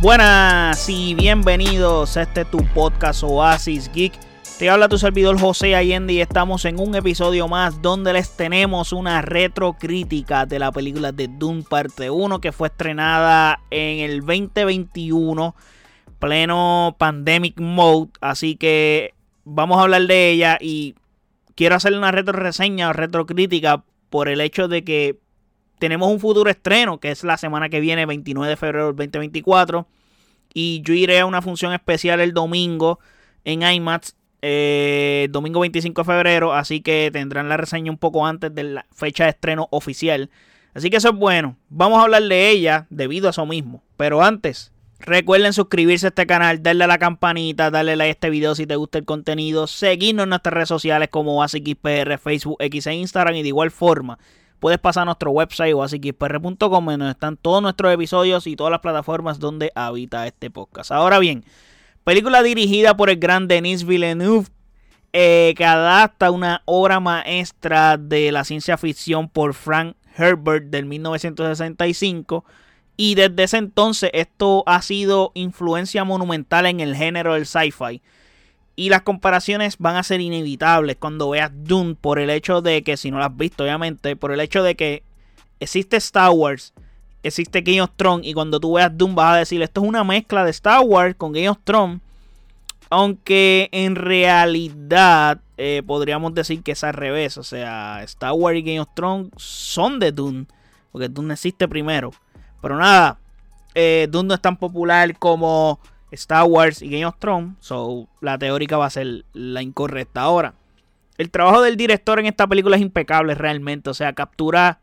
Buenas y bienvenidos a este tu podcast Oasis Geek. Te habla tu servidor José Allende y estamos en un episodio más donde les tenemos una retro crítica de la película de Doom Parte 1 que fue estrenada en el 2021, pleno pandemic mode. Así que vamos a hablar de ella y quiero hacerle una retro reseña o retro crítica por el hecho de que tenemos un futuro estreno, que es la semana que viene, 29 de febrero del 2024. Y yo iré a una función especial el domingo en IMAX, eh, domingo 25 de febrero. Así que tendrán la reseña un poco antes de la fecha de estreno oficial. Así que eso es bueno. Vamos a hablar de ella debido a eso mismo. Pero antes, recuerden suscribirse a este canal, darle a la campanita, darle like a este video si te gusta el contenido, seguirnos en nuestras redes sociales como ASICXPR, Facebook, X e Instagram y de igual forma puedes pasar a nuestro website oasisxpr.com donde están todos nuestros episodios y todas las plataformas donde habita este podcast. Ahora bien, película dirigida por el gran Denis Villeneuve eh, que adapta una obra maestra de la ciencia ficción por Frank Herbert del 1965 y desde ese entonces esto ha sido influencia monumental en el género del sci-fi. Y las comparaciones van a ser inevitables cuando veas Dune por el hecho de que, si no lo has visto obviamente, por el hecho de que existe Star Wars, existe Game of Thrones y cuando tú veas Dune vas a decir, esto es una mezcla de Star Wars con Game of Thrones. Aunque en realidad eh, podríamos decir que es al revés. O sea, Star Wars y Game of Thrones son de Dune. Porque Dune existe primero. Pero nada, eh, Dune no es tan popular como Star Wars y Game of Thrones. So, la teórica va a ser la incorrecta. Ahora, el trabajo del director en esta película es impecable realmente. O sea, captura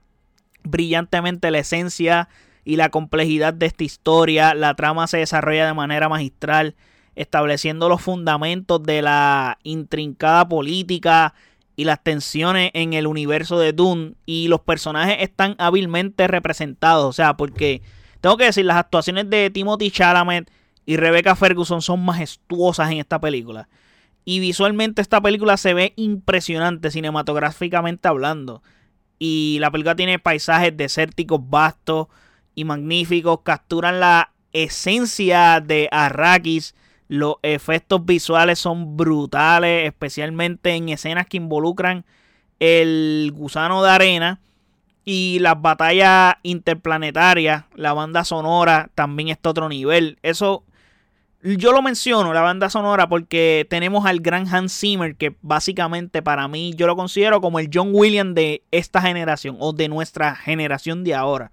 brillantemente la esencia y la complejidad de esta historia. La trama se desarrolla de manera magistral, estableciendo los fundamentos de la intrincada política y las tensiones en el universo de Dune. Y los personajes están hábilmente representados. O sea, porque tengo que decir, las actuaciones de Timothy Chalamet y Rebecca Ferguson son majestuosas en esta película. Y visualmente esta película se ve impresionante cinematográficamente hablando. Y la película tiene paisajes desérticos vastos y magníficos. Capturan la esencia de Arrakis. Los efectos visuales son brutales, especialmente en escenas que involucran el gusano de arena y las batallas interplanetarias. La banda sonora también está otro nivel. Eso yo lo menciono, la banda sonora, porque tenemos al gran Hans Zimmer, que básicamente para mí yo lo considero como el John Williams de esta generación o de nuestra generación de ahora.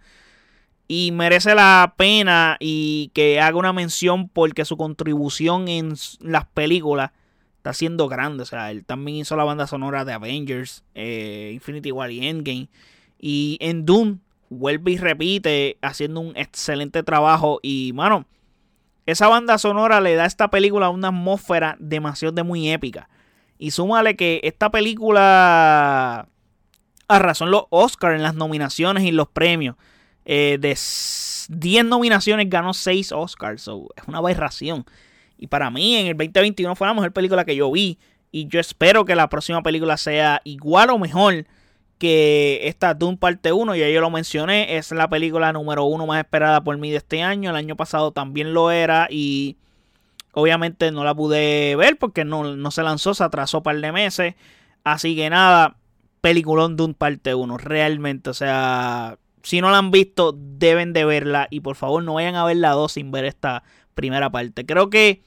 Y merece la pena y que haga una mención porque su contribución en las películas está siendo grande. O sea, él también hizo la banda sonora de Avengers, eh, Infinity War y Endgame. Y en Doom vuelve y repite haciendo un excelente trabajo. Y, mano, esa banda sonora le da a esta película una atmósfera demasiado de muy épica. Y súmale que esta película arrasó en los Oscars, en las nominaciones y los premios. Eh, de 10 nominaciones ganó 6 Oscars. es una aberración. Y para mí en el 2021 fue la mejor película que yo vi. Y yo espero que la próxima película sea igual o mejor que esta Doom parte 1, ya yo lo mencioné, es la película número uno más esperada por mí de este año. El año pasado también lo era y obviamente no la pude ver porque no, no se lanzó, se atrasó un par de meses. Así que nada, peliculón Doom parte 1, realmente, o sea, si no la han visto, deben de verla y por favor no vayan a ver la 2 sin ver esta primera parte. Creo que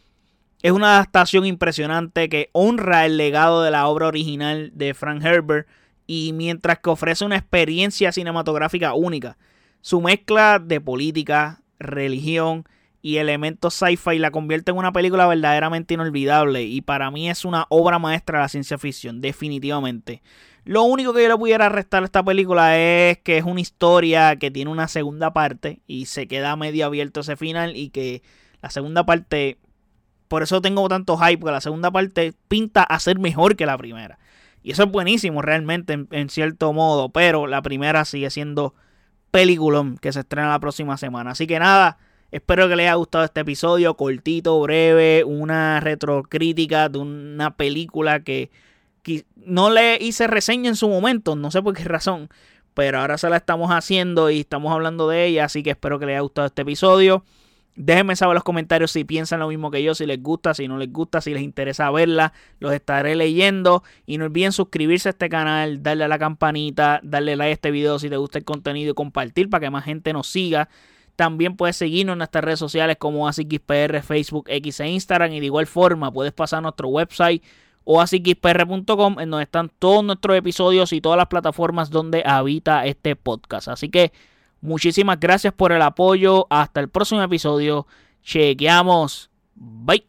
es una adaptación impresionante que honra el legado de la obra original de Frank Herbert y mientras que ofrece una experiencia cinematográfica única. Su mezcla de política, religión y elementos sci-fi la convierte en una película verdaderamente inolvidable y para mí es una obra maestra de la ciencia ficción, definitivamente. Lo único que yo le pudiera restar a esta película es que es una historia que tiene una segunda parte y se queda medio abierto ese final y que la segunda parte, por eso tengo tanto hype, porque la segunda parte pinta a ser mejor que la primera. Y eso es buenísimo realmente en, cierto modo. Pero la primera sigue siendo peliculón que se estrena la próxima semana. Así que nada, espero que les haya gustado este episodio. Cortito, breve, una retrocrítica de una película que, que no le hice reseña en su momento. No sé por qué razón. Pero ahora se la estamos haciendo y estamos hablando de ella. Así que espero que les haya gustado este episodio. Déjenme saber en los comentarios si piensan lo mismo que yo, si les gusta, si no les gusta, si les interesa verla. Los estaré leyendo. Y no olviden suscribirse a este canal, darle a la campanita, darle like a este video si te gusta el contenido y compartir para que más gente nos siga. También puedes seguirnos en nuestras redes sociales como ASICXPR, Facebook, X e Instagram. Y de igual forma puedes pasar a nuestro website oasixpr.com en donde están todos nuestros episodios y todas las plataformas donde habita este podcast. Así que Muchísimas gracias por el apoyo. Hasta el próximo episodio. Chequeamos. Bye.